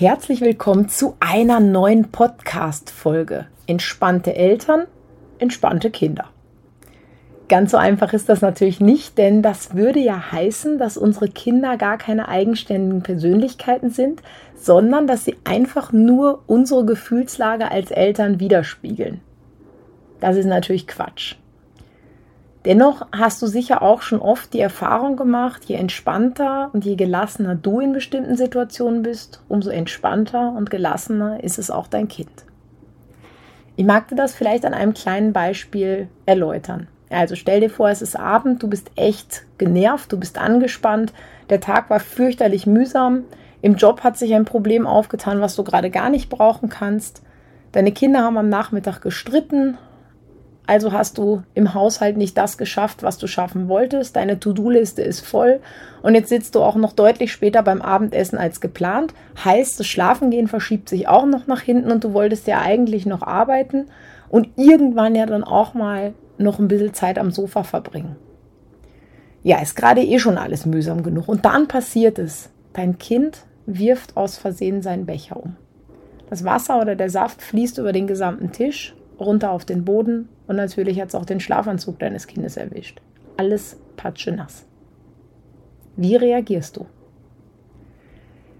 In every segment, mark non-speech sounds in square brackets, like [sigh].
Herzlich willkommen zu einer neuen Podcast-Folge. Entspannte Eltern, entspannte Kinder. Ganz so einfach ist das natürlich nicht, denn das würde ja heißen, dass unsere Kinder gar keine eigenständigen Persönlichkeiten sind, sondern dass sie einfach nur unsere Gefühlslage als Eltern widerspiegeln. Das ist natürlich Quatsch. Dennoch hast du sicher auch schon oft die Erfahrung gemacht, je entspannter und je gelassener du in bestimmten Situationen bist, umso entspannter und gelassener ist es auch dein Kind. Ich mag dir das vielleicht an einem kleinen Beispiel erläutern. Also stell dir vor, es ist Abend, du bist echt genervt, du bist angespannt, der Tag war fürchterlich mühsam, im Job hat sich ein Problem aufgetan, was du gerade gar nicht brauchen kannst. Deine Kinder haben am Nachmittag gestritten, also hast du im Haushalt nicht das geschafft, was du schaffen wolltest. Deine To-Do-Liste ist voll und jetzt sitzt du auch noch deutlich später beim Abendessen als geplant. Heißt, das Schlafengehen verschiebt sich auch noch nach hinten und du wolltest ja eigentlich noch arbeiten und irgendwann ja dann auch mal noch ein bisschen Zeit am Sofa verbringen. Ja, ist gerade eh schon alles mühsam genug. Und dann passiert es. Dein Kind wirft aus Versehen seinen Becher um. Das Wasser oder der Saft fließt über den gesamten Tisch runter auf den Boden und natürlich hat es auch den Schlafanzug deines Kindes erwischt. Alles patschenass. Wie reagierst du?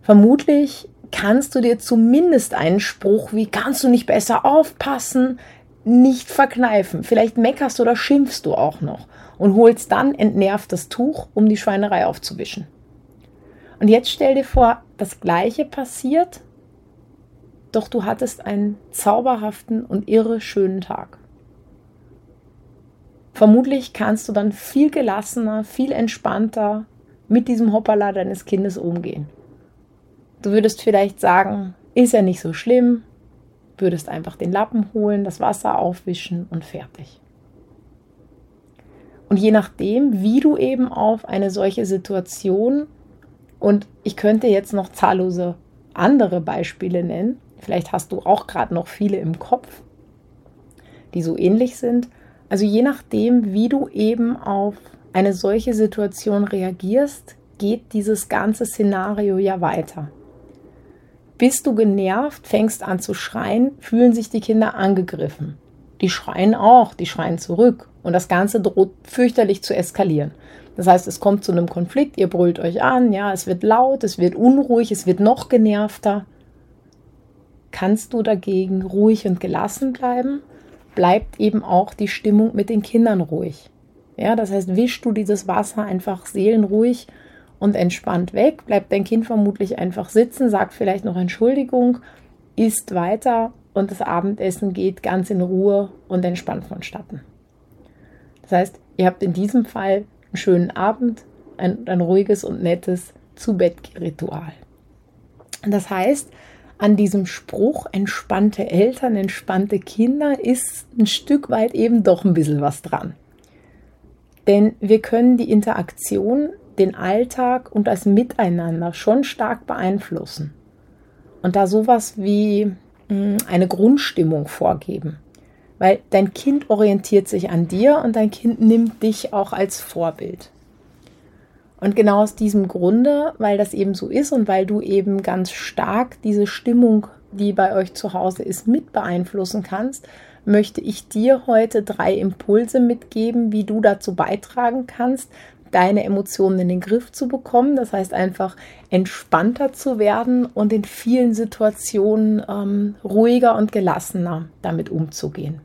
Vermutlich kannst du dir zumindest einen Spruch wie kannst du nicht besser aufpassen, nicht verkneifen. Vielleicht meckerst oder schimpfst du auch noch und holst dann entnervt das Tuch, um die Schweinerei aufzuwischen. Und jetzt stell dir vor, das gleiche passiert doch du hattest einen zauberhaften und irre schönen Tag. Vermutlich kannst du dann viel gelassener, viel entspannter mit diesem Hoppala deines Kindes umgehen. Du würdest vielleicht sagen, ist ja nicht so schlimm, würdest einfach den Lappen holen, das Wasser aufwischen und fertig. Und je nachdem, wie du eben auf eine solche Situation, und ich könnte jetzt noch zahllose andere Beispiele nennen, Vielleicht hast du auch gerade noch viele im Kopf, die so ähnlich sind. Also je nachdem, wie du eben auf eine solche Situation reagierst, geht dieses ganze Szenario ja weiter. Bist du genervt, fängst an zu schreien, fühlen sich die Kinder angegriffen. Die schreien auch, die schreien zurück und das Ganze droht fürchterlich zu eskalieren. Das heißt, es kommt zu einem Konflikt, ihr brüllt euch an, ja, es wird laut, es wird unruhig, es wird noch genervter. Kannst du dagegen ruhig und gelassen bleiben, bleibt eben auch die Stimmung mit den Kindern ruhig. Ja, das heißt, wischst du dieses Wasser einfach seelenruhig und entspannt weg, bleibt dein Kind vermutlich einfach sitzen, sagt vielleicht noch Entschuldigung, isst weiter und das Abendessen geht ganz in Ruhe und entspannt vonstatten. Das heißt, ihr habt in diesem Fall einen schönen Abend, ein, ein ruhiges und nettes Zu-Bett-Ritual. Das heißt, an diesem Spruch entspannte Eltern, entspannte Kinder ist ein Stück weit eben doch ein bisschen was dran. Denn wir können die Interaktion, den Alltag und das Miteinander schon stark beeinflussen. Und da sowas wie hm, eine Grundstimmung vorgeben. Weil dein Kind orientiert sich an dir und dein Kind nimmt dich auch als Vorbild. Und genau aus diesem Grunde, weil das eben so ist und weil du eben ganz stark diese Stimmung, die bei euch zu Hause ist, mit beeinflussen kannst, möchte ich dir heute drei Impulse mitgeben, wie du dazu beitragen kannst, deine Emotionen in den Griff zu bekommen. Das heißt einfach entspannter zu werden und in vielen Situationen ähm, ruhiger und gelassener damit umzugehen.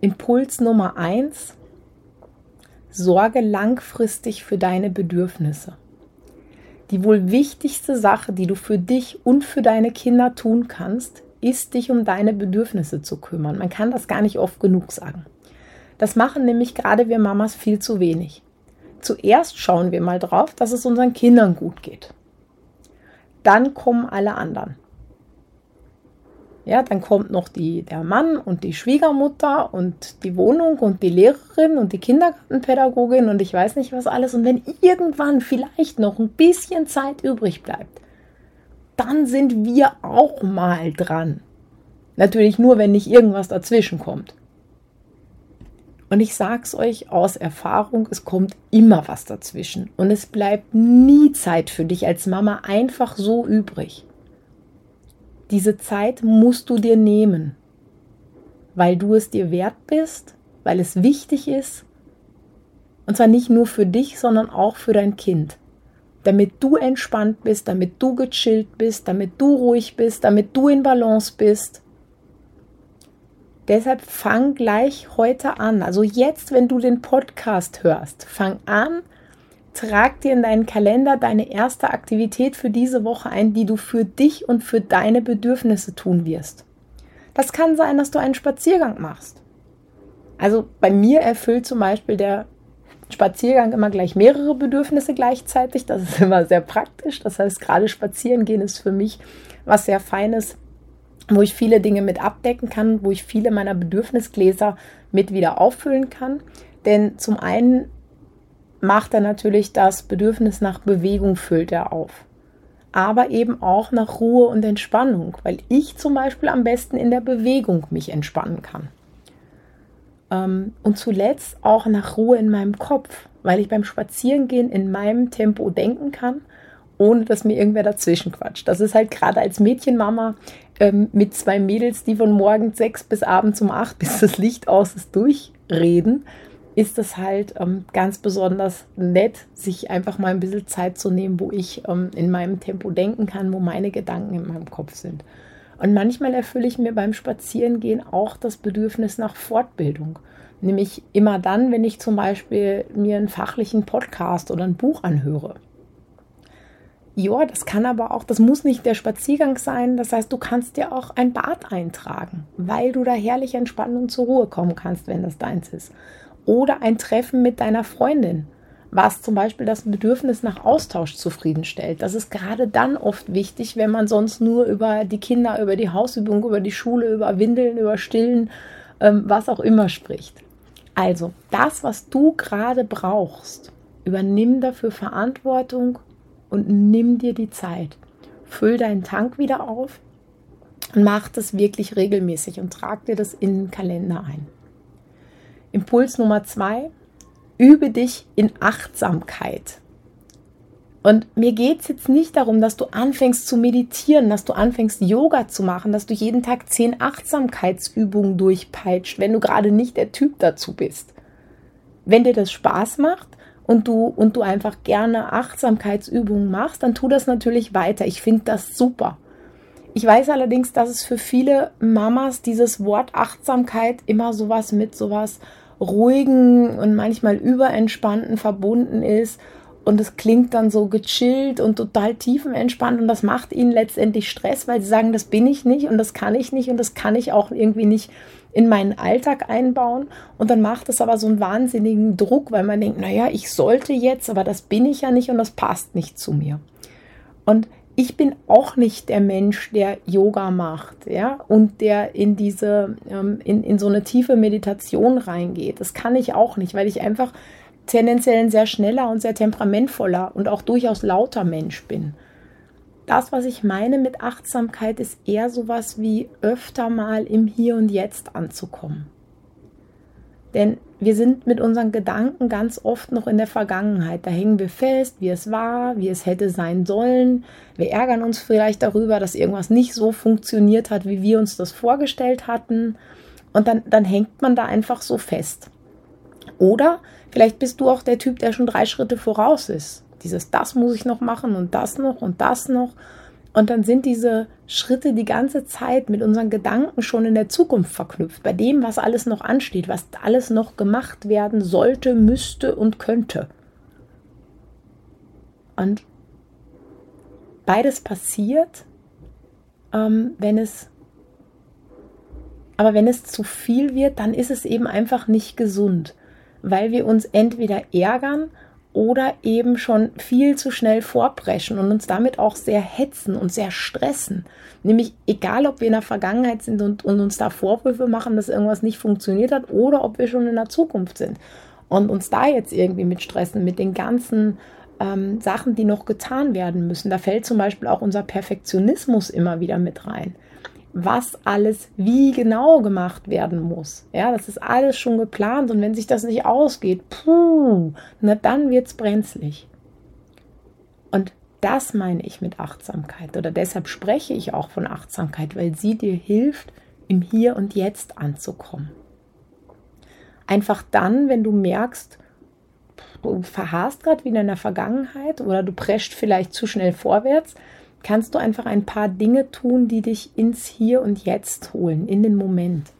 Impuls Nummer eins Sorge langfristig für deine Bedürfnisse. Die wohl wichtigste Sache, die du für dich und für deine Kinder tun kannst, ist, dich um deine Bedürfnisse zu kümmern. Man kann das gar nicht oft genug sagen. Das machen nämlich gerade wir Mamas viel zu wenig. Zuerst schauen wir mal drauf, dass es unseren Kindern gut geht. Dann kommen alle anderen. Ja, dann kommt noch die, der Mann und die Schwiegermutter und die Wohnung und die Lehrerin und die Kindergartenpädagogin und ich weiß nicht was alles. Und wenn irgendwann vielleicht noch ein bisschen Zeit übrig bleibt, dann sind wir auch mal dran. Natürlich nur, wenn nicht irgendwas dazwischen kommt. Und ich sag's euch aus Erfahrung, es kommt immer was dazwischen und es bleibt nie Zeit für dich als Mama einfach so übrig. Diese Zeit musst du dir nehmen, weil du es dir wert bist, weil es wichtig ist. Und zwar nicht nur für dich, sondern auch für dein Kind. Damit du entspannt bist, damit du gechillt bist, damit du ruhig bist, damit du in Balance bist. Deshalb fang gleich heute an. Also jetzt, wenn du den Podcast hörst, fang an, trag dir in deinen Kalender deine erste Aktivität für diese Woche ein, die du für dich und für deine Bedürfnisse tun wirst. Das kann sein, dass du einen Spaziergang machst. Also bei mir erfüllt zum Beispiel der Spaziergang immer gleich mehrere Bedürfnisse gleichzeitig. Das ist immer sehr praktisch. Das heißt, gerade spazieren gehen ist für mich was sehr Feines, wo ich viele Dinge mit abdecken kann, wo ich viele meiner Bedürfnisgläser mit wieder auffüllen kann. Denn zum einen macht er natürlich das Bedürfnis nach Bewegung, füllt er auf. Aber eben auch nach Ruhe und Entspannung, weil ich zum Beispiel am besten in der Bewegung mich entspannen kann. Ähm, und zuletzt auch nach Ruhe in meinem Kopf, weil ich beim Spazierengehen in meinem Tempo denken kann, ohne dass mir irgendwer dazwischen quatscht. Das ist halt gerade als Mädchenmama ähm, mit zwei Mädels, die von morgens sechs bis abends um acht, [laughs] bis das Licht aus ist, durchreden ist es halt ähm, ganz besonders nett, sich einfach mal ein bisschen Zeit zu nehmen, wo ich ähm, in meinem Tempo denken kann, wo meine Gedanken in meinem Kopf sind. Und manchmal erfülle ich mir beim Spazierengehen auch das Bedürfnis nach Fortbildung. Nämlich immer dann, wenn ich zum Beispiel mir einen fachlichen Podcast oder ein Buch anhöre. Ja, das kann aber auch, das muss nicht der Spaziergang sein. Das heißt, du kannst dir auch ein Bad eintragen, weil du da herrlich entspannen und zur Ruhe kommen kannst, wenn das deins ist oder ein Treffen mit deiner Freundin, was zum Beispiel das Bedürfnis nach Austausch zufriedenstellt. Das ist gerade dann oft wichtig, wenn man sonst nur über die Kinder, über die Hausübung, über die Schule, über Windeln, über Stillen, ähm, was auch immer spricht. Also, das, was du gerade brauchst, übernimm dafür Verantwortung und nimm dir die Zeit. Füll deinen Tank wieder auf und mach das wirklich regelmäßig und trag dir das in den Kalender ein. Impuls Nummer zwei, übe dich in Achtsamkeit. Und mir geht es jetzt nicht darum, dass du anfängst zu meditieren, dass du anfängst Yoga zu machen, dass du jeden Tag zehn Achtsamkeitsübungen durchpeitscht, wenn du gerade nicht der Typ dazu bist. Wenn dir das Spaß macht und du, und du einfach gerne Achtsamkeitsübungen machst, dann tu das natürlich weiter. Ich finde das super. Ich weiß allerdings, dass es für viele Mamas dieses Wort Achtsamkeit immer sowas mit sowas ruhigen und manchmal überentspannten verbunden ist. Und es klingt dann so gechillt und total tiefenentspannt und das macht ihnen letztendlich Stress, weil sie sagen, das bin ich nicht und das kann ich nicht und das kann ich auch irgendwie nicht in meinen Alltag einbauen. Und dann macht es aber so einen wahnsinnigen Druck, weil man denkt, naja, ich sollte jetzt, aber das bin ich ja nicht und das passt nicht zu mir. Und ich bin auch nicht der Mensch, der Yoga macht, ja, und der in diese, ähm, in, in so eine tiefe Meditation reingeht. Das kann ich auch nicht, weil ich einfach tendenziell ein sehr schneller und sehr temperamentvoller und auch durchaus lauter Mensch bin. Das, was ich meine mit Achtsamkeit, ist eher sowas wie öfter mal im Hier und Jetzt anzukommen. Denn wir sind mit unseren Gedanken ganz oft noch in der Vergangenheit. Da hängen wir fest, wie es war, wie es hätte sein sollen. Wir ärgern uns vielleicht darüber, dass irgendwas nicht so funktioniert hat, wie wir uns das vorgestellt hatten. Und dann, dann hängt man da einfach so fest. Oder vielleicht bist du auch der Typ, der schon drei Schritte voraus ist. Dieses, das muss ich noch machen und das noch und das noch. Und dann sind diese Schritte die ganze Zeit mit unseren Gedanken schon in der Zukunft verknüpft, bei dem, was alles noch ansteht, was alles noch gemacht werden sollte, müsste und könnte. Und beides passiert, ähm, wenn es, aber wenn es zu viel wird, dann ist es eben einfach nicht gesund, weil wir uns entweder ärgern oder eben schon viel zu schnell vorpreschen und uns damit auch sehr hetzen und sehr stressen. Nämlich egal, ob wir in der Vergangenheit sind und, und uns da Vorwürfe machen, dass irgendwas nicht funktioniert hat oder ob wir schon in der Zukunft sind und uns da jetzt irgendwie mit stressen, mit den ganzen ähm, Sachen, die noch getan werden müssen. Da fällt zum Beispiel auch unser Perfektionismus immer wieder mit rein was alles wie genau gemacht werden muss. Ja, das ist alles schon geplant und wenn sich das nicht ausgeht, puh, na dann wird's brenzlig. Und das meine ich mit Achtsamkeit oder deshalb spreche ich auch von Achtsamkeit, weil sie dir hilft, im Hier und Jetzt anzukommen. Einfach dann, wenn du merkst, du verharrst gerade wieder in der Vergangenheit oder du prescht vielleicht zu schnell vorwärts, kannst du einfach ein paar Dinge tun, die dich ins Hier und Jetzt holen, in den Moment.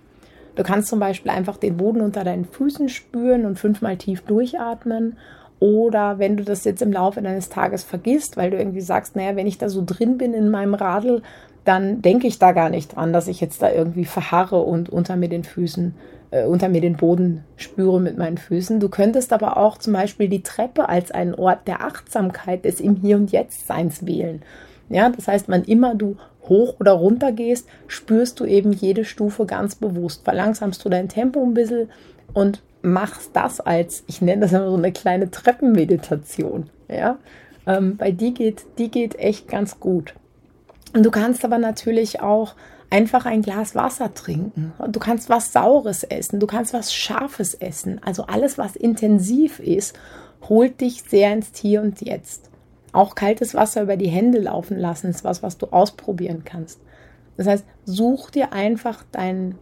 Du kannst zum Beispiel einfach den Boden unter deinen Füßen spüren und fünfmal tief durchatmen. Oder wenn du das jetzt im Laufe deines Tages vergisst, weil du irgendwie sagst, naja, wenn ich da so drin bin in meinem Radl, dann denke ich da gar nicht dran, dass ich jetzt da irgendwie verharre und unter mir den Füßen, äh, unter mir den Boden spüre mit meinen Füßen. Du könntest aber auch zum Beispiel die Treppe als einen Ort der Achtsamkeit des im Hier und Jetzt Seins wählen. Ja, das heißt, wann immer du hoch oder runter gehst, spürst du eben jede Stufe ganz bewusst. Verlangsamst du dein Tempo ein bisschen und machst das als, ich nenne das immer so eine kleine Treppenmeditation. Ja, ähm, weil die geht, die geht echt ganz gut. Und du kannst aber natürlich auch einfach ein Glas Wasser trinken. Du kannst was Saures essen, du kannst was Scharfes essen. Also alles, was intensiv ist, holt dich sehr ins Hier und Jetzt. Auch kaltes Wasser über die Hände laufen lassen ist was, was du ausprobieren kannst. Das heißt, such dir einfach deine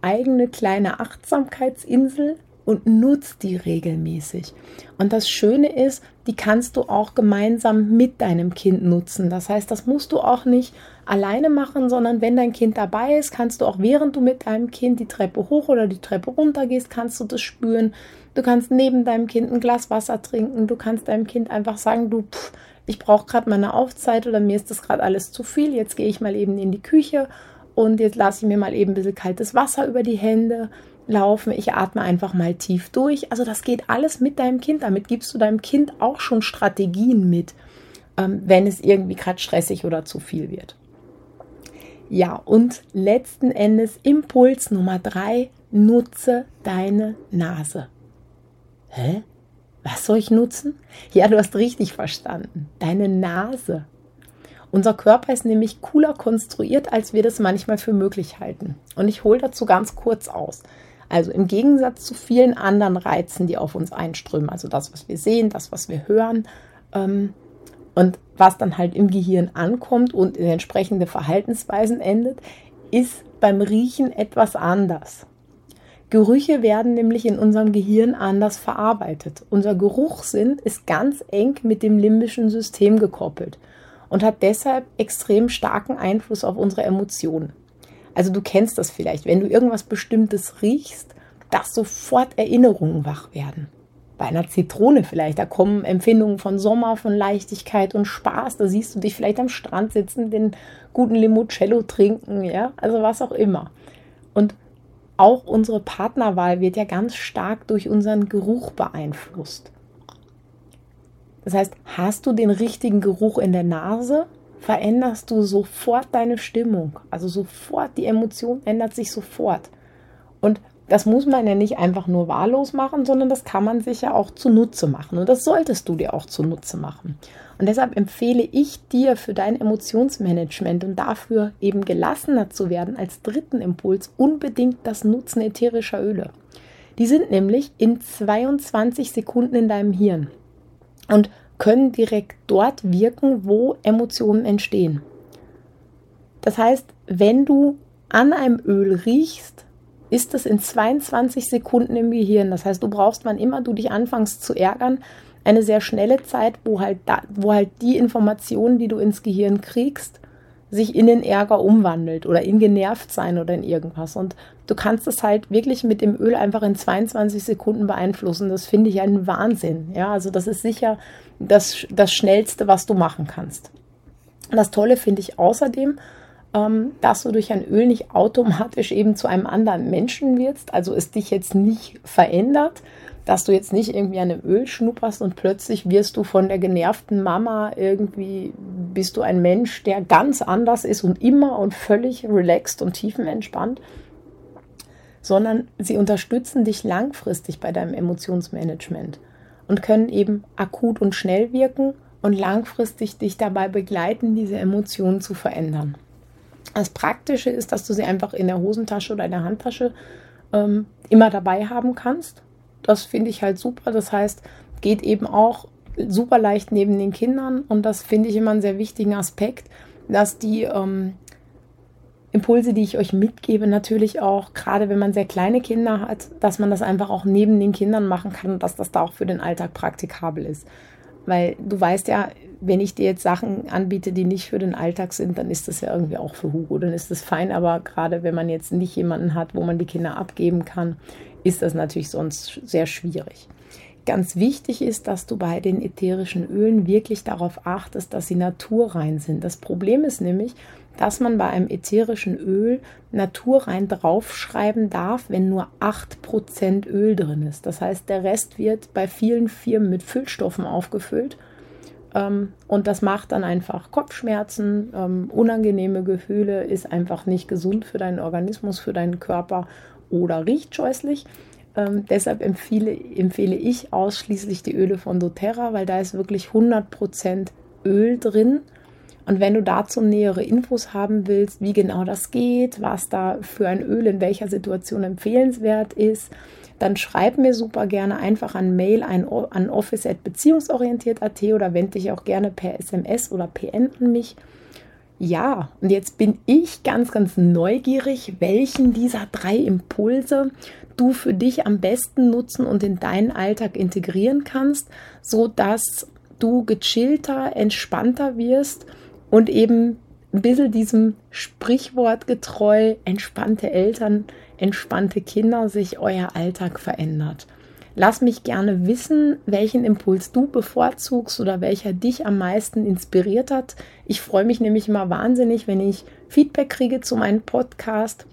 eigene kleine Achtsamkeitsinsel und nutz die regelmäßig. Und das Schöne ist, die kannst du auch gemeinsam mit deinem Kind nutzen. Das heißt, das musst du auch nicht alleine machen, sondern wenn dein Kind dabei ist, kannst du auch während du mit deinem Kind die Treppe hoch oder die Treppe runter gehst, kannst du das spüren. Du kannst neben deinem Kind ein Glas Wasser trinken. Du kannst deinem Kind einfach sagen, du, pff, ich brauche gerade meine Aufzeit oder mir ist das gerade alles zu viel. Jetzt gehe ich mal eben in die Küche und jetzt lasse ich mir mal eben ein bisschen kaltes Wasser über die Hände laufen. Ich atme einfach mal tief durch. Also das geht alles mit deinem Kind. Damit gibst du deinem Kind auch schon Strategien mit, ähm, wenn es irgendwie gerade stressig oder zu viel wird. Ja, und letzten Endes Impuls Nummer drei, nutze deine Nase. Hä? Was soll ich nutzen? Ja, du hast richtig verstanden. Deine Nase. Unser Körper ist nämlich cooler konstruiert, als wir das manchmal für möglich halten. Und ich hole dazu ganz kurz aus. Also im Gegensatz zu vielen anderen Reizen, die auf uns einströmen, also das, was wir sehen, das, was wir hören ähm, und was dann halt im Gehirn ankommt und in entsprechende Verhaltensweisen endet, ist beim Riechen etwas anders. Gerüche werden nämlich in unserem Gehirn anders verarbeitet. Unser Geruchssinn ist ganz eng mit dem limbischen System gekoppelt und hat deshalb extrem starken Einfluss auf unsere Emotionen. Also du kennst das vielleicht, wenn du irgendwas Bestimmtes riechst, dass sofort Erinnerungen wach werden. Bei einer Zitrone vielleicht, da kommen Empfindungen von Sommer, von Leichtigkeit und Spaß. Da siehst du dich vielleicht am Strand sitzen, den guten Limoncello trinken, ja, also was auch immer. Und auch unsere Partnerwahl wird ja ganz stark durch unseren Geruch beeinflusst. Das heißt, hast du den richtigen Geruch in der Nase, veränderst du sofort deine Stimmung. Also sofort, die Emotion ändert sich sofort. Und das muss man ja nicht einfach nur wahllos machen, sondern das kann man sich ja auch zunutze machen. Und das solltest du dir auch zunutze machen. Und deshalb empfehle ich dir für dein Emotionsmanagement und dafür eben gelassener zu werden als dritten Impuls unbedingt das Nutzen ätherischer Öle. Die sind nämlich in 22 Sekunden in deinem Hirn und können direkt dort wirken, wo Emotionen entstehen. Das heißt, wenn du an einem Öl riechst, ist es in 22 Sekunden im Gehirn. Das heißt, du brauchst, wann immer du dich anfängst zu ärgern, eine sehr schnelle Zeit, wo halt, da, wo halt die Informationen, die du ins Gehirn kriegst, sich in den Ärger umwandelt oder in genervt sein oder in irgendwas. Und du kannst es halt wirklich mit dem Öl einfach in 22 Sekunden beeinflussen. Das finde ich einen Wahnsinn. Ja, also das ist sicher das, das Schnellste, was du machen kannst. Das Tolle finde ich außerdem, dass du durch ein Öl nicht automatisch eben zu einem anderen Menschen wirst, also es dich jetzt nicht verändert, dass du jetzt nicht irgendwie an einem Öl schnupperst und plötzlich wirst du von der genervten Mama irgendwie, bist du ein Mensch, der ganz anders ist und immer und völlig relaxed und tiefenentspannt, sondern sie unterstützen dich langfristig bei deinem Emotionsmanagement und können eben akut und schnell wirken und langfristig dich dabei begleiten, diese Emotionen zu verändern. Das Praktische ist, dass du sie einfach in der Hosentasche oder in der Handtasche ähm, immer dabei haben kannst. Das finde ich halt super. Das heißt, geht eben auch super leicht neben den Kindern und das finde ich immer einen sehr wichtigen Aspekt, dass die ähm, Impulse, die ich euch mitgebe, natürlich auch, gerade wenn man sehr kleine Kinder hat, dass man das einfach auch neben den Kindern machen kann und dass das da auch für den Alltag praktikabel ist. Weil du weißt ja, wenn ich dir jetzt Sachen anbiete, die nicht für den Alltag sind, dann ist das ja irgendwie auch für Hugo, dann ist das fein. Aber gerade wenn man jetzt nicht jemanden hat, wo man die Kinder abgeben kann, ist das natürlich sonst sehr schwierig. Ganz wichtig ist, dass du bei den ätherischen Ölen wirklich darauf achtest, dass sie naturrein sind. Das Problem ist nämlich, dass man bei einem ätherischen Öl naturrein draufschreiben darf, wenn nur 8% Öl drin ist. Das heißt, der Rest wird bei vielen Firmen mit Füllstoffen aufgefüllt. Ähm, und das macht dann einfach Kopfschmerzen, ähm, unangenehme Gefühle, ist einfach nicht gesund für deinen Organismus, für deinen Körper oder riecht scheußlich. Ähm, deshalb empfehle, empfehle ich ausschließlich die Öle von doTERRA, weil da ist wirklich 100% Öl drin und wenn du dazu nähere Infos haben willst, wie genau das geht, was da für ein Öl in welcher Situation empfehlenswert ist, dann schreib mir super gerne einfach an Mail an office.beziehungsorientiert.at oder wende dich auch gerne per SMS oder PN an mich. Ja, und jetzt bin ich ganz, ganz neugierig, welchen dieser drei Impulse du für dich am besten nutzen und in deinen Alltag integrieren kannst, so dass du gechillter, entspannter wirst und eben ein bisschen diesem Sprichwort getreu, entspannte Eltern, entspannte Kinder, sich euer Alltag verändert. Lass mich gerne wissen, welchen Impuls du bevorzugst oder welcher dich am meisten inspiriert hat. Ich freue mich nämlich immer wahnsinnig, wenn ich Feedback kriege zu meinem Podcast.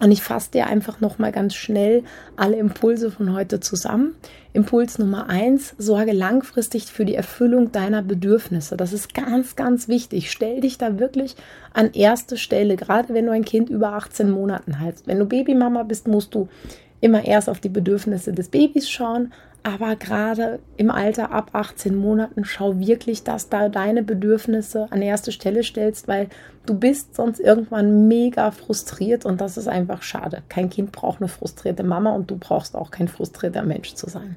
Und ich fasse dir einfach nochmal ganz schnell alle Impulse von heute zusammen. Impuls Nummer eins, sorge langfristig für die Erfüllung deiner Bedürfnisse. Das ist ganz, ganz wichtig. Stell dich da wirklich an erste Stelle, gerade wenn du ein Kind über 18 Monaten hast. Wenn du Babymama bist, musst du immer erst auf die Bedürfnisse des Babys schauen, aber gerade im Alter ab 18 Monaten schau wirklich, dass da deine Bedürfnisse an erste Stelle stellst, weil du bist sonst irgendwann mega frustriert und das ist einfach schade. Kein Kind braucht eine frustrierte Mama und du brauchst auch kein frustrierter Mensch zu sein.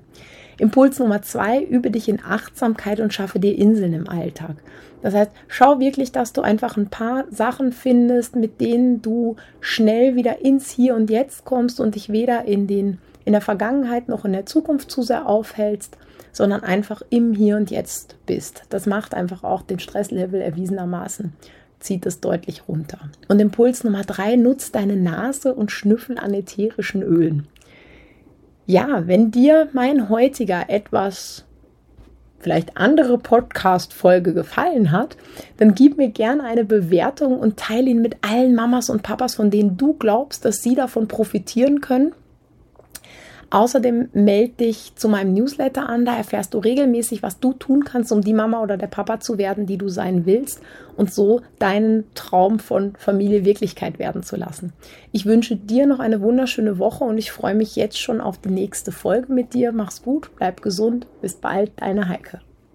Impuls Nummer zwei, übe dich in Achtsamkeit und schaffe dir Inseln im Alltag. Das heißt, schau wirklich, dass du einfach ein paar Sachen findest, mit denen du schnell wieder ins Hier und Jetzt kommst und dich weder in den in der Vergangenheit noch in der Zukunft zu sehr aufhältst, sondern einfach im Hier und Jetzt bist. Das macht einfach auch den Stresslevel erwiesenermaßen, zieht es deutlich runter. Und Impuls Nummer drei, nutzt deine Nase und schnüffel an ätherischen Ölen. Ja, wenn dir mein heutiger etwas vielleicht andere Podcast-Folge gefallen hat, dann gib mir gerne eine Bewertung und teile ihn mit allen Mamas und Papas, von denen du glaubst, dass sie davon profitieren können. Außerdem melde dich zu meinem Newsletter an, da erfährst du regelmäßig, was du tun kannst, um die Mama oder der Papa zu werden, die du sein willst und so deinen Traum von Familie Wirklichkeit werden zu lassen. Ich wünsche dir noch eine wunderschöne Woche und ich freue mich jetzt schon auf die nächste Folge mit dir. Mach's gut, bleib gesund, bis bald, deine Heike.